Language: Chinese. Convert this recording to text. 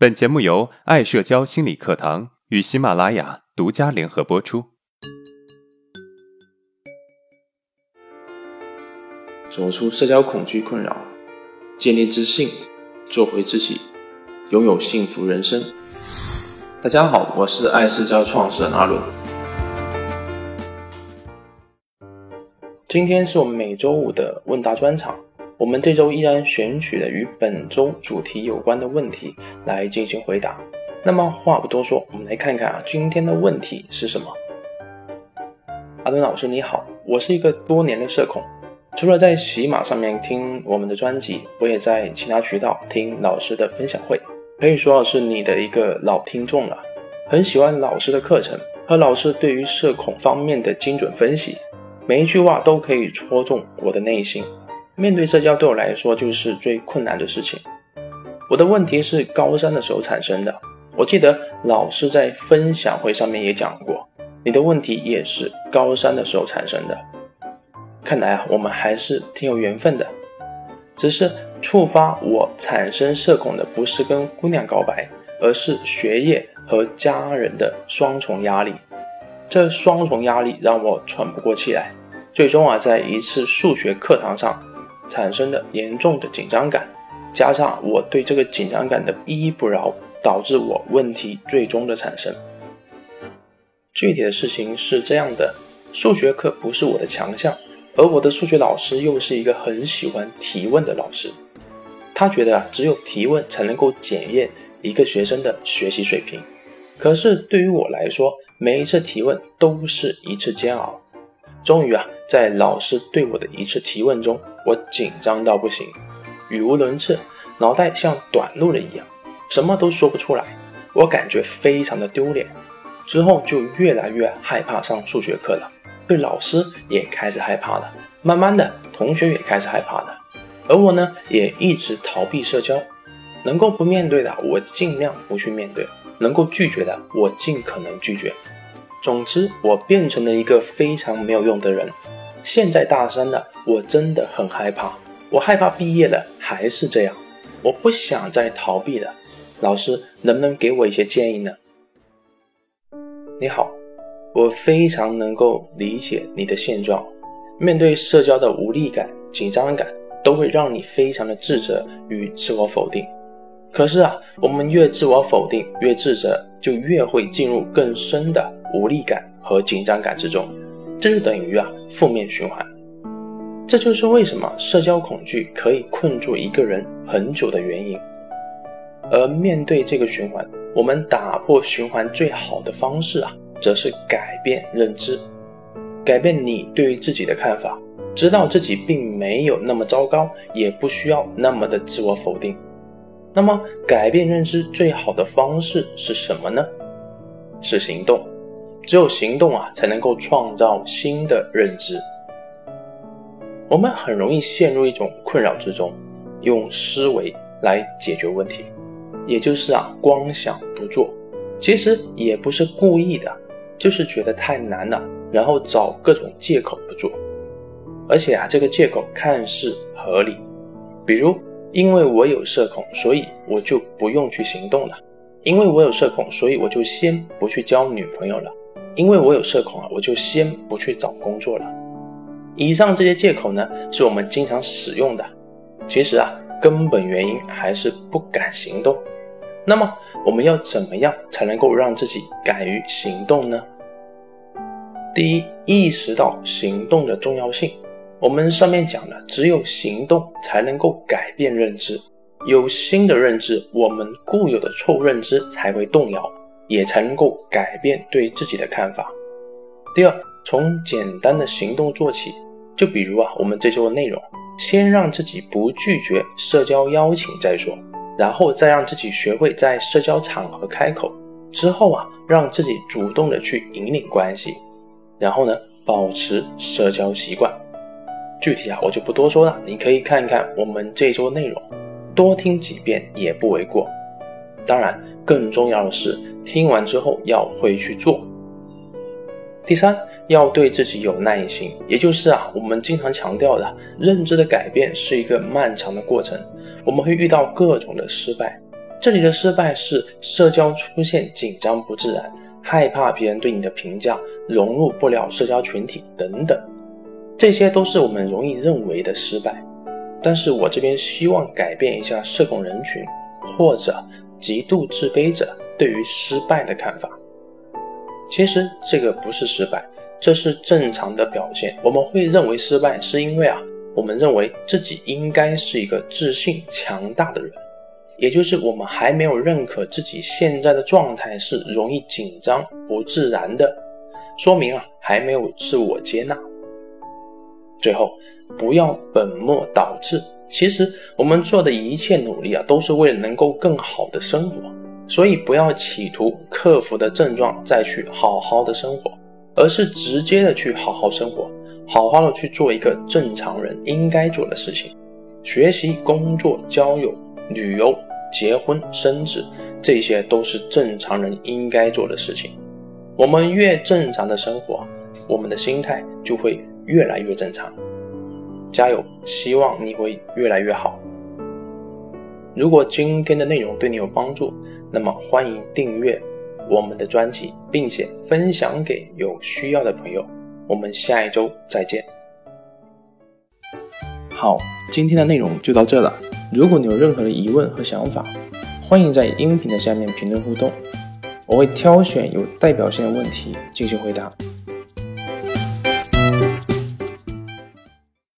本节目由爱社交心理课堂与喜马拉雅独家联合播出。走出社交恐惧困扰，建立自信，做回自己，拥有幸福人生。大家好，我是爱社交创始人阿伦。今天是我们每周五的问答专场。我们这周依然选取了与本周主题有关的问题来进行回答。那么话不多说，我们来看看啊，今天的问题是什么？阿伦老师你好，我是一个多年的社恐，除了在喜马上面听我们的专辑，我也在其他渠道听老师的分享会，可以说是你的一个老听众了。很喜欢老师的课程和老师对于社恐方面的精准分析，每一句话都可以戳中我的内心。面对社交对我来说就是最困难的事情。我的问题是高三的时候产生的。我记得老师在分享会上面也讲过，你的问题也是高三的时候产生的。看来啊，我们还是挺有缘分的。只是触发我产生社恐的不是跟姑娘告白，而是学业和家人的双重压力。这双重压力让我喘不过气来。最终啊，在一次数学课堂上。产生的严重的紧张感，加上我对这个紧张感的依依不饶，导致我问题最终的产生。具体的事情是这样的：数学课不是我的强项，而我的数学老师又是一个很喜欢提问的老师。他觉得啊，只有提问才能够检验一个学生的学习水平。可是对于我来说，每一次提问都是一次煎熬。终于啊，在老师对我的一次提问中，我紧张到不行，语无伦次，脑袋像短路了一样，什么都说不出来。我感觉非常的丢脸，之后就越来越害怕上数学课了，对老师也开始害怕了。慢慢的，同学也开始害怕了，而我呢，也一直逃避社交。能够不面对的，我尽量不去面对；能够拒绝的，我尽可能拒绝。总之，我变成了一个非常没有用的人。现在大三了，我真的很害怕。我害怕毕业了还是这样。我不想再逃避了。老师，能不能给我一些建议呢？你好，我非常能够理解你的现状。面对社交的无力感、紧张感，都会让你非常的自责与自我否定。可是啊，我们越自我否定，越自责，就越会进入更深的。无力感和紧张感之中，这就等于啊负面循环。这就是为什么社交恐惧可以困住一个人很久的原因。而面对这个循环，我们打破循环最好的方式啊，则是改变认知，改变你对于自己的看法，知道自己并没有那么糟糕，也不需要那么的自我否定。那么，改变认知最好的方式是什么呢？是行动。只有行动啊，才能够创造新的认知。我们很容易陷入一种困扰之中，用思维来解决问题，也就是啊，光想不做。其实也不是故意的，就是觉得太难了，然后找各种借口不做。而且啊，这个借口看似合理，比如因为我有社恐，所以我就不用去行动了；因为我有社恐，所以我就先不去交女朋友了。因为我有社恐啊，我就先不去找工作了。以上这些借口呢，是我们经常使用的。其实啊，根本原因还是不敢行动。那么，我们要怎么样才能够让自己敢于行动呢？第一，意识到行动的重要性。我们上面讲了，只有行动才能够改变认知，有新的认知，我们固有的错误认知才会动摇。也才能够改变对自己的看法。第二，从简单的行动做起，就比如啊，我们这周的内容，先让自己不拒绝社交邀请再说，然后再让自己学会在社交场合开口，之后啊，让自己主动的去引领关系，然后呢，保持社交习惯。具体啊，我就不多说了，你可以看一看我们这周内容，多听几遍也不为过。当然，更重要的是，听完之后要会去做。第三，要对自己有耐心，也就是啊，我们经常强调的，认知的改变是一个漫长的过程，我们会遇到各种的失败，这里的失败是社交出现紧张不自然，害怕别人对你的评价，融入不了社交群体等等，这些都是我们容易认为的失败。但是我这边希望改变一下社恐人群或者极度自卑者对于失败的看法。其实这个不是失败，这是正常的表现。我们会认为失败，是因为啊，我们认为自己应该是一个自信强大的人，也就是我们还没有认可自己现在的状态是容易紧张不自然的，说明啊还没有自我接纳。最后，不要本末倒置。其实我们做的一切努力啊，都是为了能够更好的生活。所以不要企图克服的症状再去好好的生活，而是直接的去好好生活，好好的去做一个正常人应该做的事情。学习、工作、交友、旅游、结婚、生子，这些都是正常人应该做的事情。我们越正常的生活，我们的心态就会。越来越正常，加油！希望你会越来越好。如果今天的内容对你有帮助，那么欢迎订阅我们的专辑，并且分享给有需要的朋友。我们下一周再见。好，今天的内容就到这了。如果你有任何的疑问和想法，欢迎在音频的下面评论互动，我会挑选有代表性的问题进行回答。